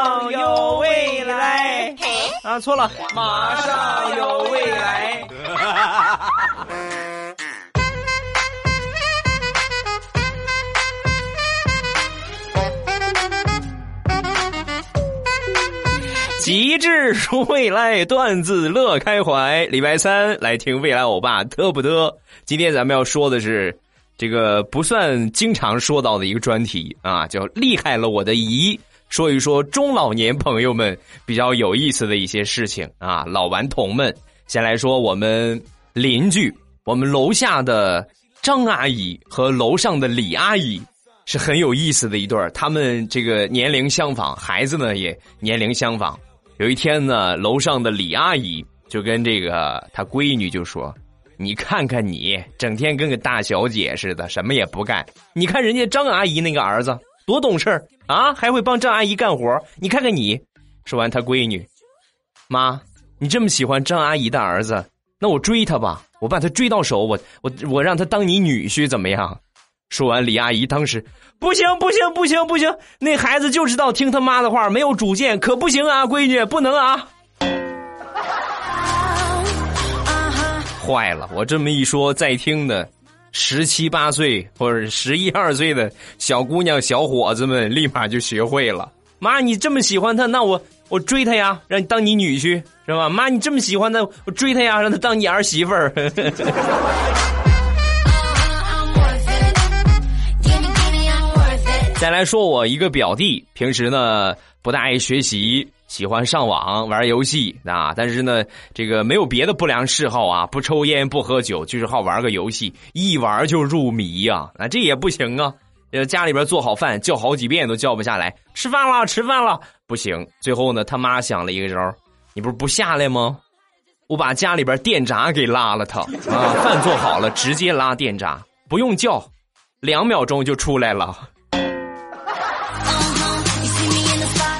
上有未来啊，错了，马上有未来。极致说未来，段子乐开怀。礼拜三来听未来欧巴嘚不嘚？今天咱们要说的是这个不算经常说到的一个专题啊，叫厉害了我的姨。说一说中老年朋友们比较有意思的一些事情啊，老顽童们。先来说我们邻居，我们楼下的张阿姨和楼上的李阿姨。是很有意思的一对儿，他们这个年龄相仿，孩子呢也年龄相仿。有一天呢，楼上的李阿姨就跟这个她闺女就说：“你看看你，整天跟个大小姐似的，什么也不干。你看人家张阿姨那个儿子多懂事儿啊，还会帮张阿姨干活。你看看你。”说完，他闺女：“妈，你这么喜欢张阿姨的儿子，那我追他吧，我把他追到手，我我我让他当你女婿怎么样？”说完，李阿姨当时不行不行不行不行，那孩子就知道听他妈的话，没有主见，可不行啊，闺女不能啊！坏了，我这么一说，在听的十七八岁或者十一二岁的小姑娘、小伙子们，立马就学会了。妈，你这么喜欢他，那我我追他呀，让你当你女婿是吧？妈，你这么喜欢他，我追他呀，让他当你儿媳妇儿。再来说，我一个表弟，平时呢不大爱学习，喜欢上网玩游戏啊。但是呢，这个没有别的不良嗜好啊，不抽烟不喝酒，就是好玩个游戏，一玩就入迷呀。那这也不行啊，家里边做好饭叫好几遍都叫不下来，吃饭了，吃饭了，不行。最后呢，他妈想了一个招你不是不下来吗？我把家里边电闸给拉了，他啊，饭做好了直接拉电闸，不用叫，两秒钟就出来了。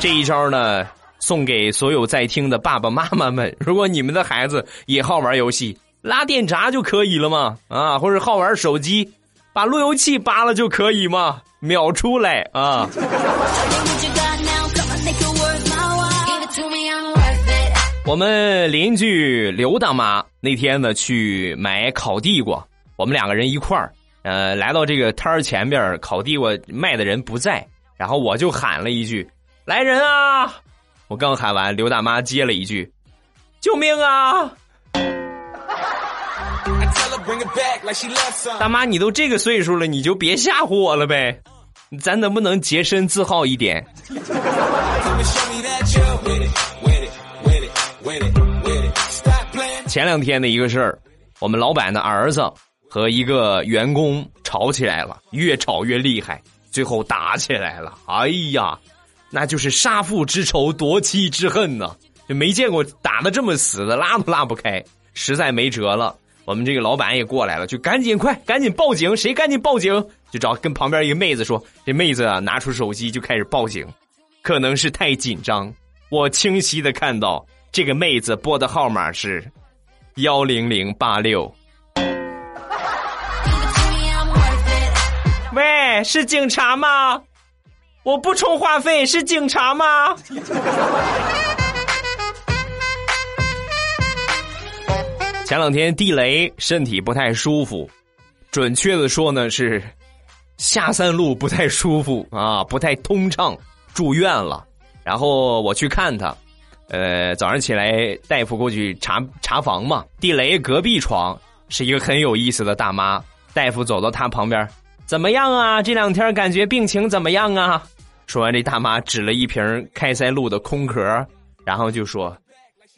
这一招呢，送给所有在听的爸爸妈妈们。如果你们的孩子也好玩游戏，拉电闸就可以了嘛，啊，或者好玩手机，把路由器拔了就可以嘛，秒出来啊！我们邻居刘大妈那天呢去买烤地瓜，我们两个人一块儿，呃，来到这个摊儿前边，烤地瓜卖的人不在，然后我就喊了一句。来人啊！我刚喊完，刘大妈接了一句：“救命啊！”大妈，你都这个岁数了，你就别吓唬我了呗。咱能不能洁身自好一点？前两天的一个事儿，我们老板的儿子和一个员工吵起来了，越吵越厉害，最后打起来了。哎呀！那就是杀父之仇，夺妻之恨呢，就没见过打的这么死的，拉都拉不开，实在没辙了。我们这个老板也过来了，就赶紧快，赶紧报警，谁赶紧报警？就找跟旁边一个妹子说，这妹子啊拿出手机就开始报警，可能是太紧张，我清晰的看到这个妹子拨的号码是幺零零八六。喂，是警察吗？我不充话费是警察吗？前两天地雷身体不太舒服，准确的说呢是下三路不太舒服啊，不太通畅，住院了。然后我去看他，呃，早上起来大夫过去查查房嘛，地雷隔壁床是一个很有意思的大妈，大夫走到他旁边。怎么样啊？这两天感觉病情怎么样啊？说完，这大妈指了一瓶开塞露的空壳，然后就说：“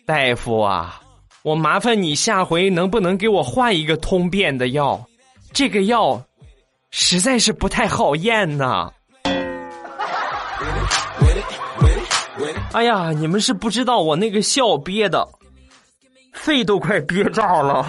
大夫啊，我麻烦你下回能不能给我换一个通便的药？这个药实在是不太好咽呐。”哎呀，你们是不知道我那个笑憋的，肺都快憋炸了。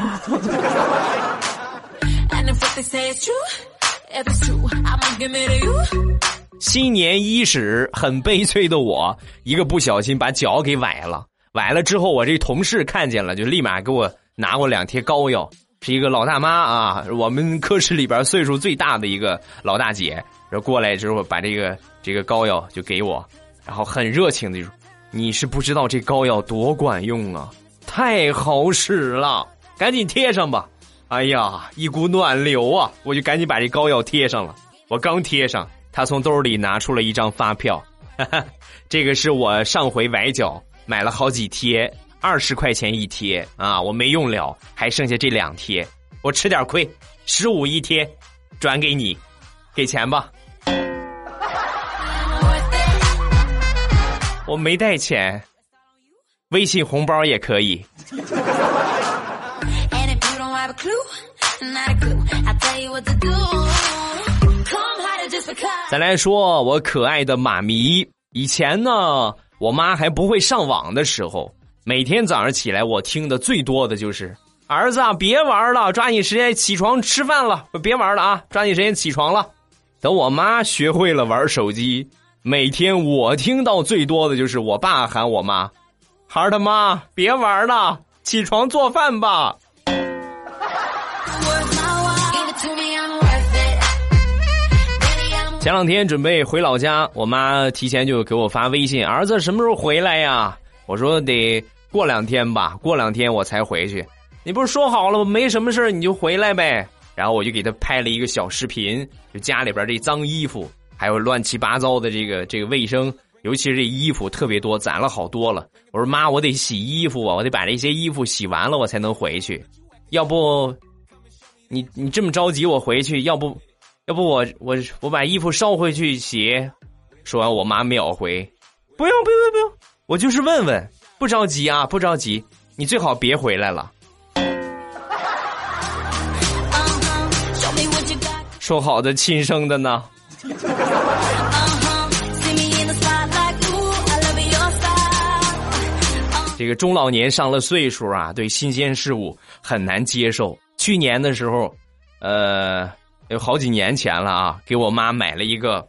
新年伊始，很悲催的我，一个不小心把脚给崴了。崴了之后，我这同事看见了，就立马给我拿过两贴膏药。是一个老大妈啊，我们科室里边岁数最大的一个老大姐，然后过来之后把这个这个膏药就给我。然后很热情的就说：“你是不知道这膏药多管用啊，太好使了，赶紧贴上吧。”哎呀，一股暖流啊！我就赶紧把这膏药贴上了。我刚贴上，他从兜里拿出了一张发票，哈哈，这个是我上回崴脚买了好几贴，二十块钱一贴啊，我没用了，还剩下这两贴，我吃点亏，十五一贴，转给你，给钱吧。我没带钱，微信红包也可以。再来说，我可爱的妈咪，以前呢，我妈还不会上网的时候，每天早上起来，我听的最多的就是“儿子啊，别玩了，抓紧时间起床吃饭了，别玩了啊，抓紧时间起床了。”等我妈学会了玩手机。每天我听到最多的就是我爸喊我妈：“孩儿他妈，别玩了，起床做饭吧。”前两天准备回老家，我妈提前就给我发微信：“儿子什么时候回来呀？”我说：“得过两天吧，过两天我才回去。”你不是说好了没什么事你就回来呗？然后我就给他拍了一个小视频，就家里边这脏衣服。还有乱七八糟的这个这个卫生，尤其是这衣服特别多，攒了好多了。我说妈，我得洗衣服啊，我得把这些衣服洗完了，我才能回去。要不，你你这么着急我回去，要不，要不我我我把衣服捎回去洗。说完，我妈秒回：不用不用不用，我就是问问，不着急啊，不着急，你最好别回来了。说好的亲生的呢？这个中老年上了岁数啊，对新鲜事物很难接受。去年的时候，呃，有好几年前了啊，给我妈买了一个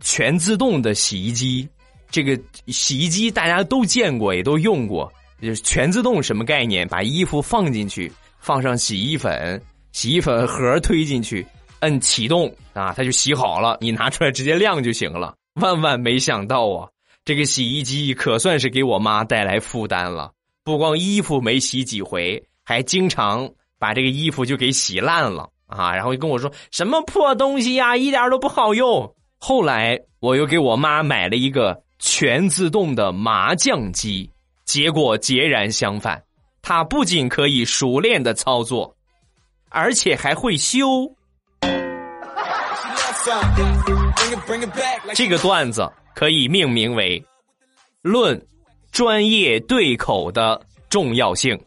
全自动的洗衣机。这个洗衣机大家都见过，也都用过。就是全自动什么概念？把衣服放进去，放上洗衣粉，洗衣粉盒推进去。摁启动啊，它就洗好了，你拿出来直接晾就行了。万万没想到啊，这个洗衣机可算是给我妈带来负担了。不光衣服没洗几回，还经常把这个衣服就给洗烂了啊。然后就跟我说什么破东西呀，一点都不好用。后来我又给我妈买了一个全自动的麻将机，结果截然相反，它不仅可以熟练的操作，而且还会修。这个段子可以命名为“论专业对口的重要性”。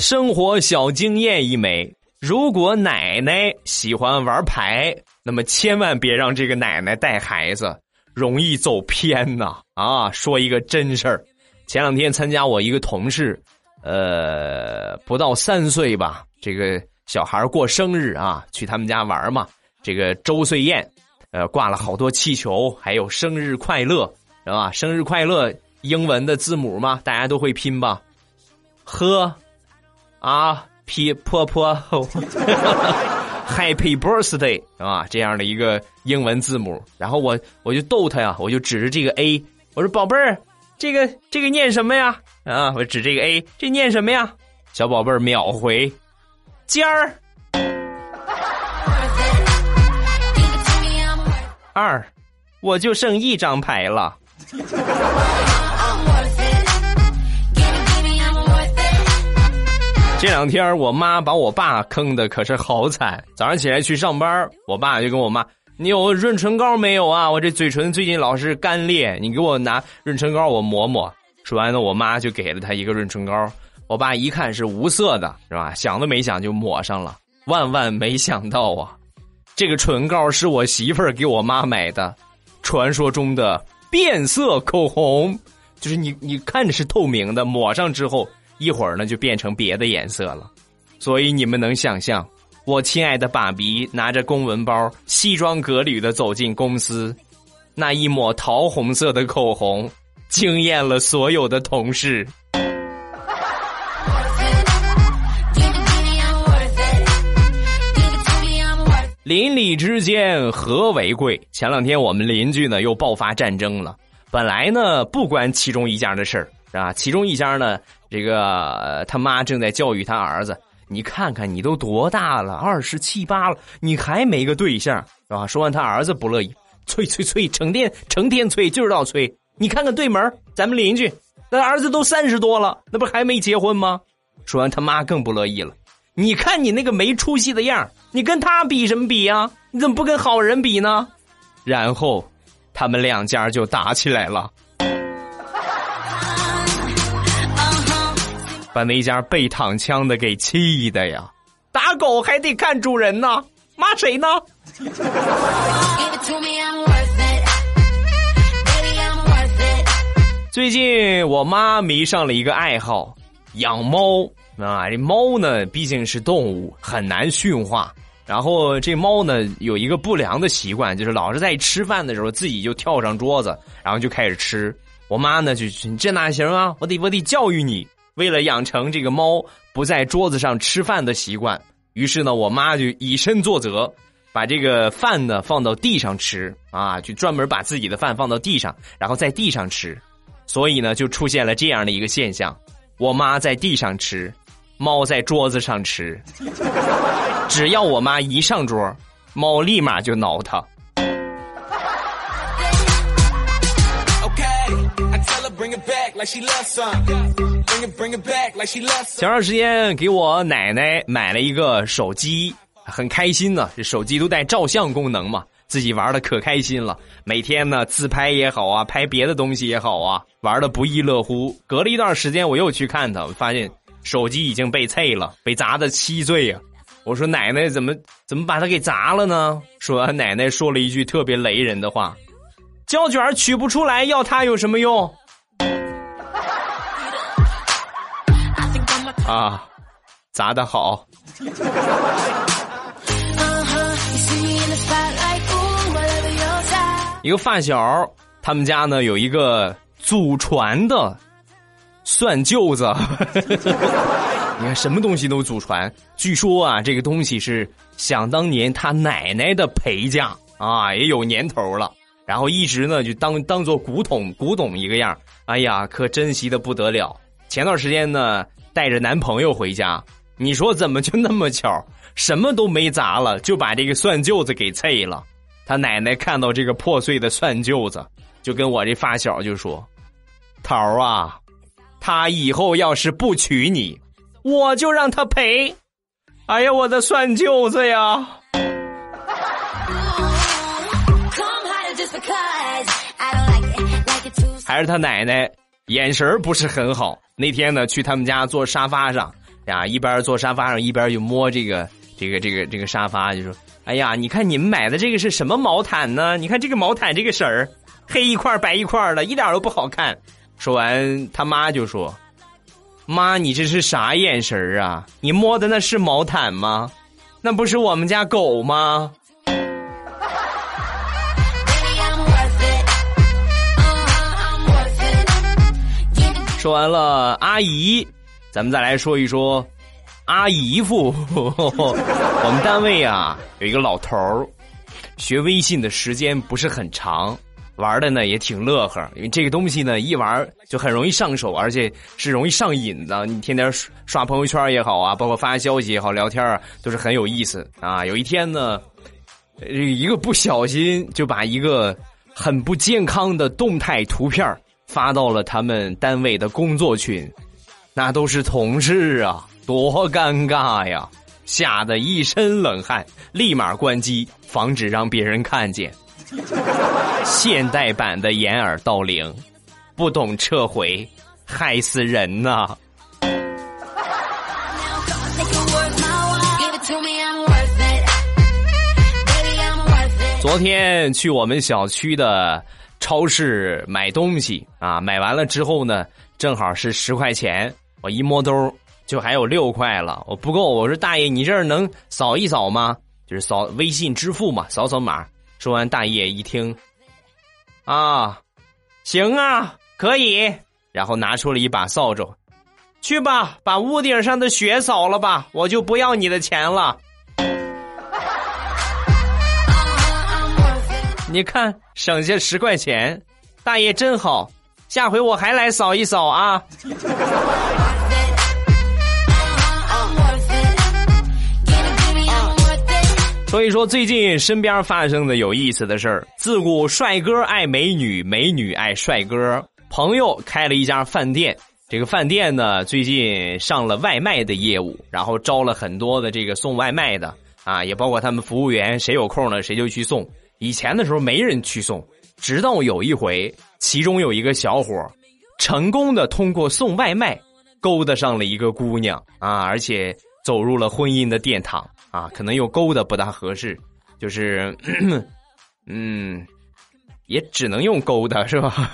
生活小经验一枚：如果奶奶喜欢玩牌，那么千万别让这个奶奶带孩子，容易走偏呐！啊，说一个真事儿，前两天参加我一个同事。呃，不到三岁吧，这个小孩过生日啊，去他们家玩嘛。这个周岁宴，呃，挂了好多气球，还有生日快乐，是吧？生日快乐，英文的字母嘛，大家都会拼吧？呵，啊，p 泼泼，Happy Birthday，啊？这样的一个英文字母。然后我我就逗他呀，我就指着这个 A，我说宝贝儿。这个这个念什么呀？啊，我指这个 A，这念什么呀？小宝贝儿秒回，尖儿。二，我就剩一张牌了。这两天我妈把我爸坑的可是好惨。早上起来去上班，我爸就跟我妈。你有润唇膏没有啊？我这嘴唇最近老是干裂，你给我拿润唇膏，我抹抹。说完呢，我妈就给了他一个润唇膏。我爸一看是无色的，是吧？想都没想就抹上了。万万没想到啊，这个唇膏是我媳妇儿给我妈买的，传说中的变色口红，就是你你看着是透明的，抹上之后一会儿呢就变成别的颜色了。所以你们能想象？我亲爱的爸比拿着公文包，西装革履的走进公司，那一抹桃红色的口红惊艳了所有的同事。邻里之间和为贵。前两天我们邻居呢又爆发战争了。本来呢不关其中一家的事儿啊，其中一家呢这个他妈正在教育他儿子。你看看你都多大了，二十七八了，你还没个对象是吧？说完他儿子不乐意，催催催，成天成天催，就知道催。你看看对门咱们邻居，那儿子都三十多了，那不还没结婚吗？说完他妈更不乐意了。你看你那个没出息的样你跟他比什么比呀？你怎么不跟好人比呢？然后，他们两家就打起来了，把那家被躺枪的给气的呀！打狗还得看主人呢，骂谁呢？最近我妈迷上了一个爱好，养猫。啊，这猫呢毕竟是动物，很难驯化。然后这猫呢有一个不良的习惯，就是老是在吃饭的时候自己就跳上桌子，然后就开始吃。我妈呢就这哪行啊？我得我得教育你。为了养成这个猫不在桌子上吃饭的习惯，于是呢，我妈就以身作则，把这个饭呢放到地上吃啊，就专门把自己的饭放到地上，然后在地上吃。所以呢，就出现了这样的一个现象：我妈在地上吃。猫在桌子上吃，只要我妈一上桌，猫立马就挠它。前段时间给我奶奶买了一个手机，很开心呢。这手机都带照相功能嘛，自己玩的可开心了。每天呢，自拍也好啊，拍别的东西也好啊，玩的不亦乐乎。隔了一段时间，我又去看她，发现。手机已经被碎了，被砸的稀碎呀！我说奶奶怎么怎么把它给砸了呢？说完，奶奶说了一句特别雷人的话：“胶卷取不出来，要它有什么用？”啊，砸的好！一个发小，他们家呢有一个祖传的。算舅子，你看什么东西都祖传。据说啊，这个东西是想当年他奶奶的陪嫁啊，也有年头了。然后一直呢就当当做古董古董一个样。哎呀，可珍惜的不得了。前段时间呢带着男朋友回家，你说怎么就那么巧，什么都没砸了，就把这个蒜臼子给碎了。他奶奶看到这个破碎的蒜臼子，就跟我这发小就说：“桃啊。”他以后要是不娶你，我就让他赔。哎呀，我的蒜臼子呀！还是他奶奶眼神不是很好。那天呢，去他们家坐沙发上呀，一边坐沙发上一边就摸这个这个这个这个沙发，就说：“哎呀，你看你们买的这个是什么毛毯呢？你看这个毛毯这个色儿，黑一块白一块的，一点都不好看。”说完，他妈就说：“妈，你这是啥眼神啊？你摸的那是毛毯吗？那不是我们家狗吗？”说完了阿姨，咱们再来说一说阿姨夫。我们单位啊有一个老头儿，学微信的时间不是很长。玩的呢也挺乐呵，因为这个东西呢一玩就很容易上手，而且是容易上瘾的。你天天刷朋友圈也好啊，包括发消息也好，聊天啊都是很有意思啊。有一天呢，一个不小心就把一个很不健康的动态图片发到了他们单位的工作群，那都是同事啊，多尴尬呀，吓得一身冷汗，立马关机，防止让别人看见。现代版的掩耳盗铃，不懂撤回，害死人呐！昨天去我们小区的超市买东西啊，买完了之后呢，正好是十块钱，我一摸兜就还有六块了，我不够，我说大爷，你这儿能扫一扫吗？就是扫微信支付嘛，扫扫码。说完，大爷一听，啊，行啊，可以。然后拿出了一把扫帚，去吧，把屋顶上的雪扫了吧，我就不要你的钱了。你看省下十块钱，大爷真好，下回我还来扫一扫啊。所以说，最近身边发生的有意思的事儿。自古帅哥爱美女，美女爱帅哥。朋友开了一家饭店，这个饭店呢，最近上了外卖的业务，然后招了很多的这个送外卖的啊，也包括他们服务员，谁有空呢，谁就去送。以前的时候没人去送，直到有一回，其中有一个小伙成功的通过送外卖勾搭上了一个姑娘啊，而且走入了婚姻的殿堂。啊，可能又勾搭不大合适，就是，嗯，也只能用勾搭，是吧？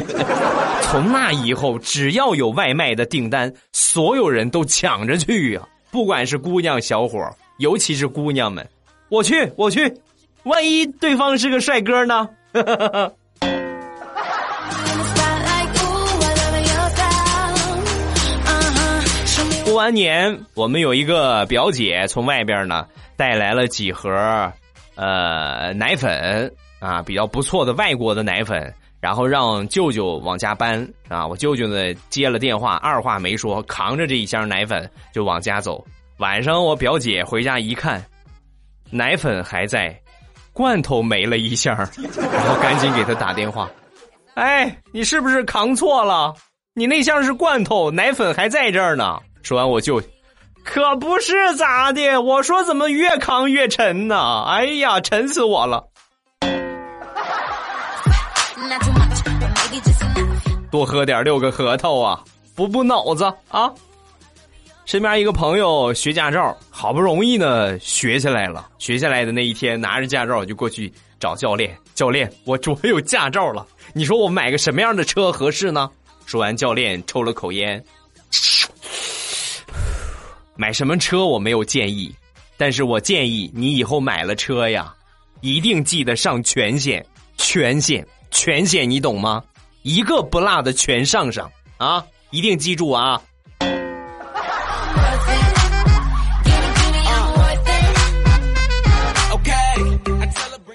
从那以后，只要有外卖的订单，所有人都抢着去呀，不管是姑娘小伙，尤其是姑娘们，我去，我去，万一对方是个帅哥呢？过完年，我们有一个表姐从外边呢带来了几盒，呃，奶粉啊，比较不错的外国的奶粉，然后让舅舅往家搬啊。我舅舅呢接了电话，二话没说，扛着这一箱奶粉就往家走。晚上我表姐回家一看，奶粉还在，罐头没了一箱，然后赶紧给他打电话，哎，你是不是扛错了？你那箱是罐头，奶粉还在这儿呢。说完我就，可不是咋的？我说怎么越扛越沉呢？哎呀，沉死我了！多喝点六个核桃啊，补补脑子啊！身边一个朋友学驾照，好不容易呢学下来了。学下来的那一天，拿着驾照就过去找教练。教练，我我有驾照了，你说我买个什么样的车合适呢？说完，教练抽了口烟。买什么车我没有建议，但是我建议你以后买了车呀，一定记得上全险，全险，全险，你懂吗？一个不落的全上上啊！一定记住啊！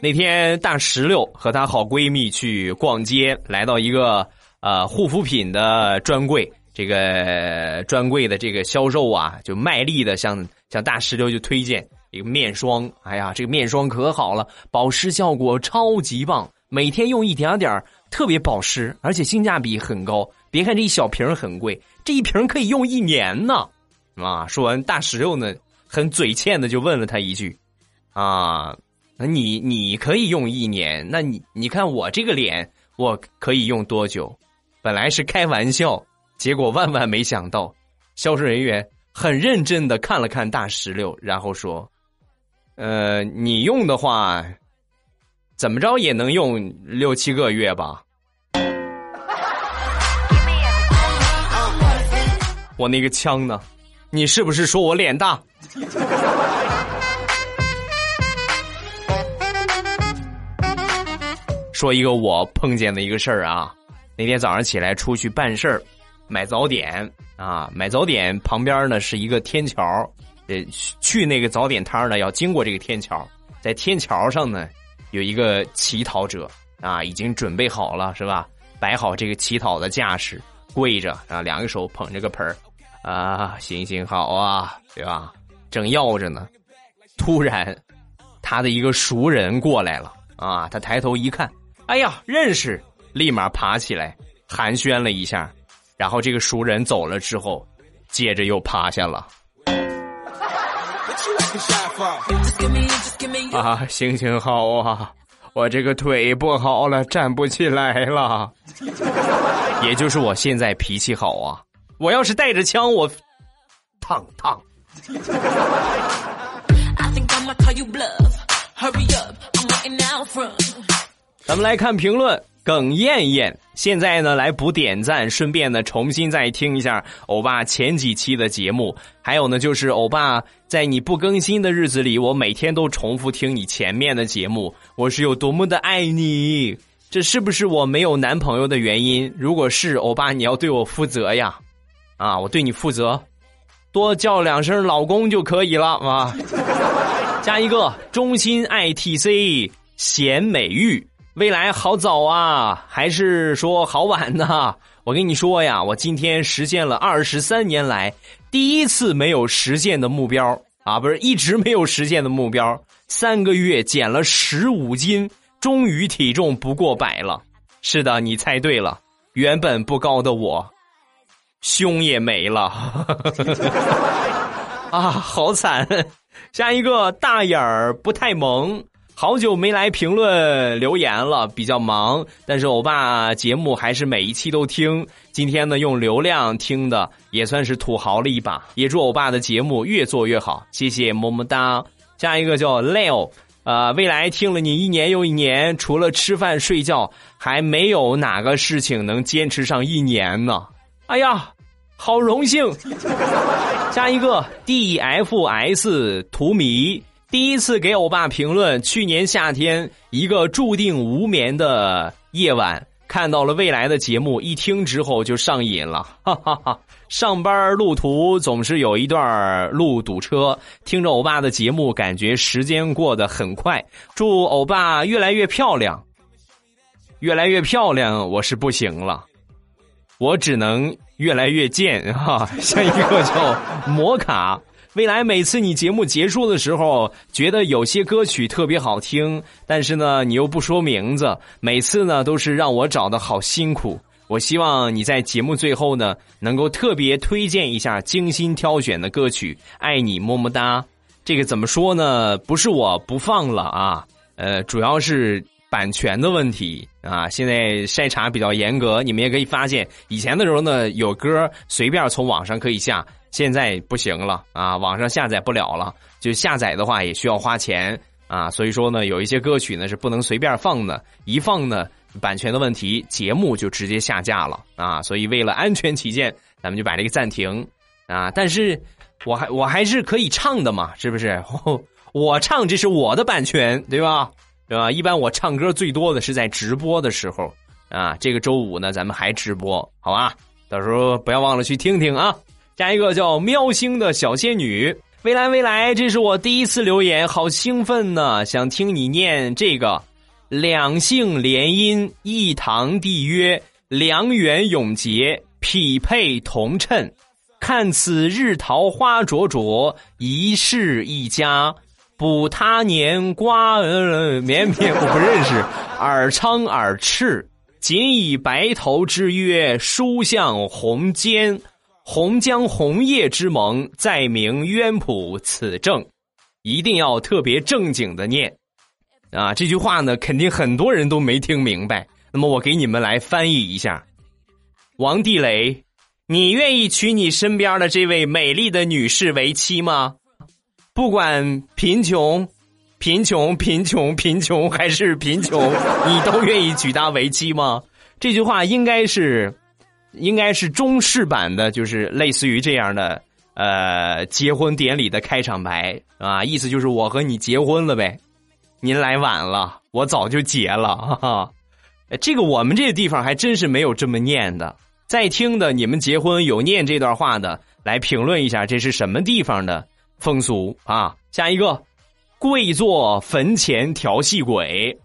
那天大石榴和她好闺蜜去逛街，来到一个呃护肤品的专柜。这个专柜的这个销售啊，就卖力的向向大石榴就推荐一个面霜。哎呀，这个面霜可好了，保湿效果超级棒，每天用一点点特别保湿，而且性价比很高。别看这一小瓶很贵，这一瓶可以用一年呢。啊，说完大石榴呢，很嘴欠的就问了他一句：“啊，那你你可以用一年，那你你看我这个脸，我可以用多久？”本来是开玩笑。结果万万没想到，销售人员很认真的看了看大石榴，然后说：“呃，你用的话，怎么着也能用六七个月吧？”我那个枪呢？你是不是说我脸大？说一个我碰见的一个事儿啊，那天早上起来出去办事儿。买早点啊！买早点旁边呢是一个天桥，呃，去那个早点摊呢要经过这个天桥，在天桥上呢有一个乞讨者啊，已经准备好了是吧？摆好这个乞讨的架势，跪着啊，两个手捧着个盆儿啊，行行好啊，对吧？正要着呢，突然他的一个熟人过来了啊，他抬头一看，哎呀，认识，立马爬起来寒暄了一下。然后这个熟人走了之后，接着又趴下了。啊，行行好啊！我这个腿不好了，站不起来了。也就是我现在脾气好啊！我要是带着枪，我烫烫。咱们来看评论。耿艳艳，现在呢来补点赞，顺便呢重新再听一下欧巴前几期的节目，还有呢就是欧巴在你不更新的日子里，我每天都重复听你前面的节目，我是有多么的爱你，这是不是我没有男朋友的原因？如果是欧巴，你要对我负责呀，啊，我对你负责，多叫两声老公就可以了啊，加一个中心 ITC。贤美玉，未来好早啊，还是说好晚呢？我跟你说呀，我今天实现了二十三年来第一次没有实现的目标啊，不是一直没有实现的目标，三个月减了十五斤，终于体重不过百了。是的，你猜对了，原本不高的我，胸也没了，啊，好惨。下一个大眼儿不太萌，好久没来评论留言了，比较忙。但是欧巴节目还是每一期都听。今天呢，用流量听的也算是土豪了一把。也祝欧巴的节目越做越好，谢谢么么哒。下一个叫 Leo，呃，未来听了你一年又一年，除了吃饭睡觉，还没有哪个事情能坚持上一年呢。哎呀，好荣幸。下一个 D F S 图迷第一次给欧巴评论。去年夏天，一个注定无眠的夜晚，看到了未来的节目，一听之后就上瘾了。哈哈哈！上班路途总是有一段路堵车，听着欧巴的节目，感觉时间过得很快。祝欧巴越来越漂亮，越来越漂亮，我是不行了，我只能。越来越贱哈，像一个叫摩卡。未来每次你节目结束的时候，觉得有些歌曲特别好听，但是呢，你又不说名字，每次呢都是让我找的好辛苦。我希望你在节目最后呢，能够特别推荐一下精心挑选的歌曲。爱你么么哒。这个怎么说呢？不是我不放了啊，呃，主要是。版权的问题啊，现在筛查比较严格。你们也可以发现，以前的时候呢，有歌随便从网上可以下，现在不行了啊，网上下载不了了。就下载的话也需要花钱啊，所以说呢，有一些歌曲呢是不能随便放的，一放呢，版权的问题，节目就直接下架了啊。所以为了安全起见，咱们就把这个暂停啊。但是我还我还是可以唱的嘛，是不是？我唱这是我的版权，对吧？对吧？一般我唱歌最多的是在直播的时候啊。这个周五呢，咱们还直播，好吧？到时候不要忘了去听听啊。下一个叫喵星的小仙女，未来未来，这是我第一次留言，好兴奋呢！想听你念这个：两性联姻，一堂缔约，良缘永结，匹配同称。看此日桃花灼灼，一世一家。补他年瓜呃 绵绵我不认识尔昌尔赤仅以白头之约书向红笺红江红叶之盟再明渊谱此证一定要特别正经的念啊这句话呢肯定很多人都没听明白那么我给你们来翻译一下王地雷你愿意娶你身边的这位美丽的女士为妻吗？不管贫穷、贫穷、贫穷、贫穷还是贫穷，你都愿意娶她为妻吗？这句话应该是，应该是中式版的，就是类似于这样的，呃，结婚典礼的开场白啊，意思就是我和你结婚了呗。您来晚了，我早就结了。哈哈，这个我们这个地方还真是没有这么念的。在听的你们结婚有念这段话的，来评论一下这是什么地方的。风俗啊，下一个，跪坐坟前调戏鬼，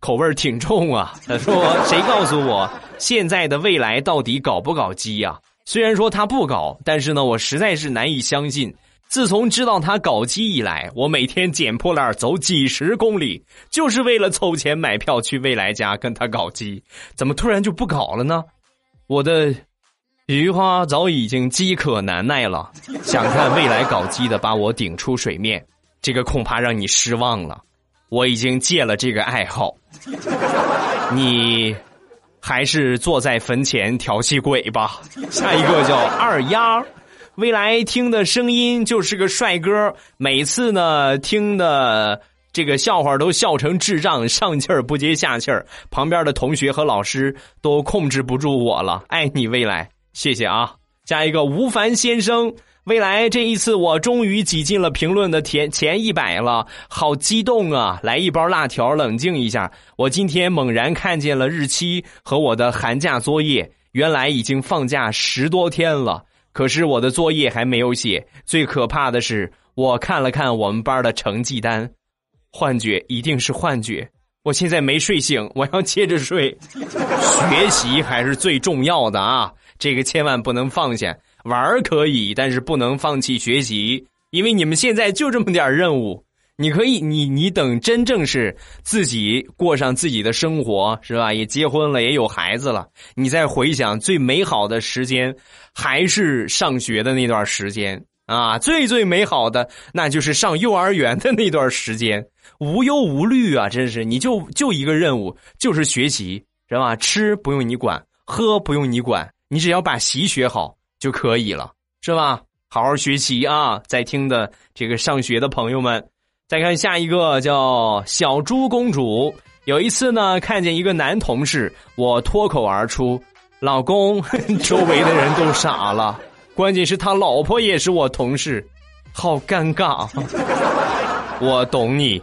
口味挺重啊。他说：“谁告诉我现在的未来到底搞不搞基呀？虽然说他不搞，但是呢，我实在是难以相信。自从知道他搞基以来，我每天捡破烂走几十公里，就是为了凑钱买票去未来家跟他搞基。怎么突然就不搞了呢？我的。”菊花早已经饥渴难耐了，想看未来搞基的把我顶出水面，这个恐怕让你失望了。我已经戒了这个爱好，你还是坐在坟前调戏鬼吧。下一个叫二丫，未来听的声音就是个帅哥，每次呢听的这个笑话都笑成智障，上气儿不接下气儿，旁边的同学和老师都控制不住我了。爱你，未来。谢谢啊，下一个吴凡先生，未来这一次我终于挤进了评论的前前一百了，好激动啊！来一包辣条，冷静一下。我今天猛然看见了日期和我的寒假作业，原来已经放假十多天了，可是我的作业还没有写。最可怕的是，我看了看我们班的成绩单，幻觉一定是幻觉。我现在没睡醒，我要接着睡。学习还是最重要的啊，这个千万不能放下。玩可以，但是不能放弃学习，因为你们现在就这么点任务。你可以，你你等真正是自己过上自己的生活，是吧？也结婚了，也有孩子了，你再回想最美好的时间，还是上学的那段时间啊！最最美好的，那就是上幼儿园的那段时间，无忧无虑啊！真是，你就就一个任务，就是学习，是吧？吃不用你管，喝不用你管，你只要把习学好就可以了，是吧？好好学习啊！在听的这个上学的朋友们。再看下一个叫小猪公主。有一次呢，看见一个男同事，我脱口而出：“老公。”周围的人都傻了，关键是他老婆也是我同事，好尴尬。我懂你。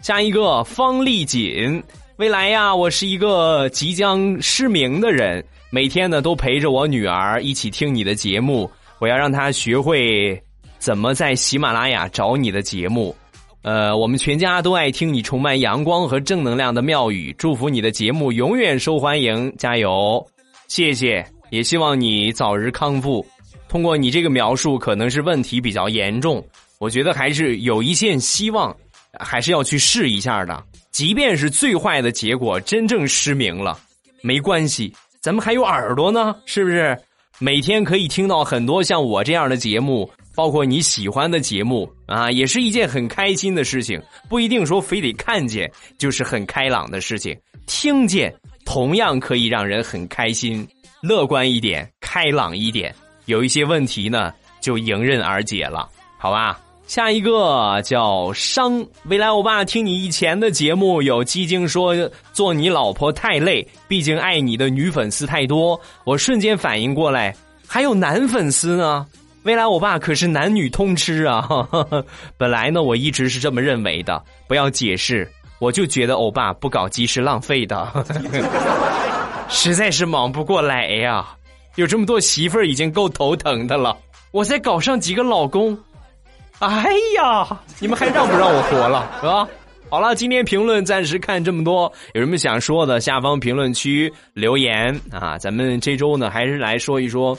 下一个方丽锦，未来呀，我是一个即将失明的人，每天呢都陪着我女儿一起听你的节目，我要让她学会怎么在喜马拉雅找你的节目。呃，我们全家都爱听你充满阳光和正能量的妙语，祝福你的节目永远受欢迎，加油！谢谢，也希望你早日康复。通过你这个描述，可能是问题比较严重，我觉得还是有一线希望，还是要去试一下的。即便是最坏的结果，真正失明了，没关系，咱们还有耳朵呢，是不是？每天可以听到很多像我这样的节目。包括你喜欢的节目啊，也是一件很开心的事情。不一定说非得看见就是很开朗的事情，听见同样可以让人很开心。乐观一点，开朗一点，有一些问题呢就迎刃而解了，好吧？下一个叫商未来，欧巴听你以前的节目，有基金说做你老婆太累，毕竟爱你的女粉丝太多。我瞬间反应过来，还有男粉丝呢。未来欧巴可是男女通吃啊！本来呢，我一直是这么认为的。不要解释，我就觉得欧巴不搞基是浪费的，实在是忙不过来呀。有这么多媳妇儿已经够头疼的了，我再搞上几个老公，哎呀，你们还让不让我活了，是吧？好了，今天评论暂时看这么多，有什么想说的，下方评论区留言啊。咱们这周呢，还是来说一说。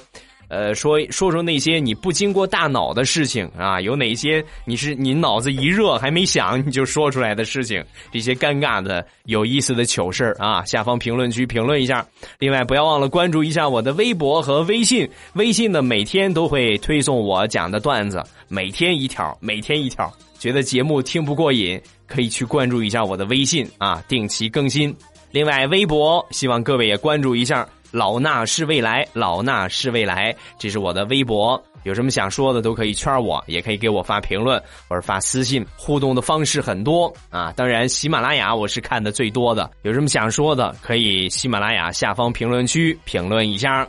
呃，说说说那些你不经过大脑的事情啊，有哪些你是你脑子一热还没想你就说出来的事情？这些尴尬的、有意思的糗事啊，下方评论区评论一下。另外，不要忘了关注一下我的微博和微信。微信呢，每天都会推送我讲的段子，每天一条，每天一条。觉得节目听不过瘾，可以去关注一下我的微信啊，定期更新。另外，微博希望各位也关注一下。老衲是未来，老衲是未来，这是我的微博，有什么想说的都可以圈我，也可以给我发评论或者发私信，互动的方式很多啊。当然，喜马拉雅我是看的最多的，有什么想说的，可以喜马拉雅下方评论区评论一下。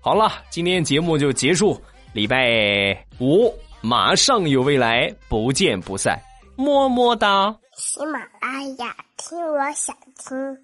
好了，今天节目就结束，礼拜五马上有未来，不见不散，么么哒。喜马拉雅听，我想听。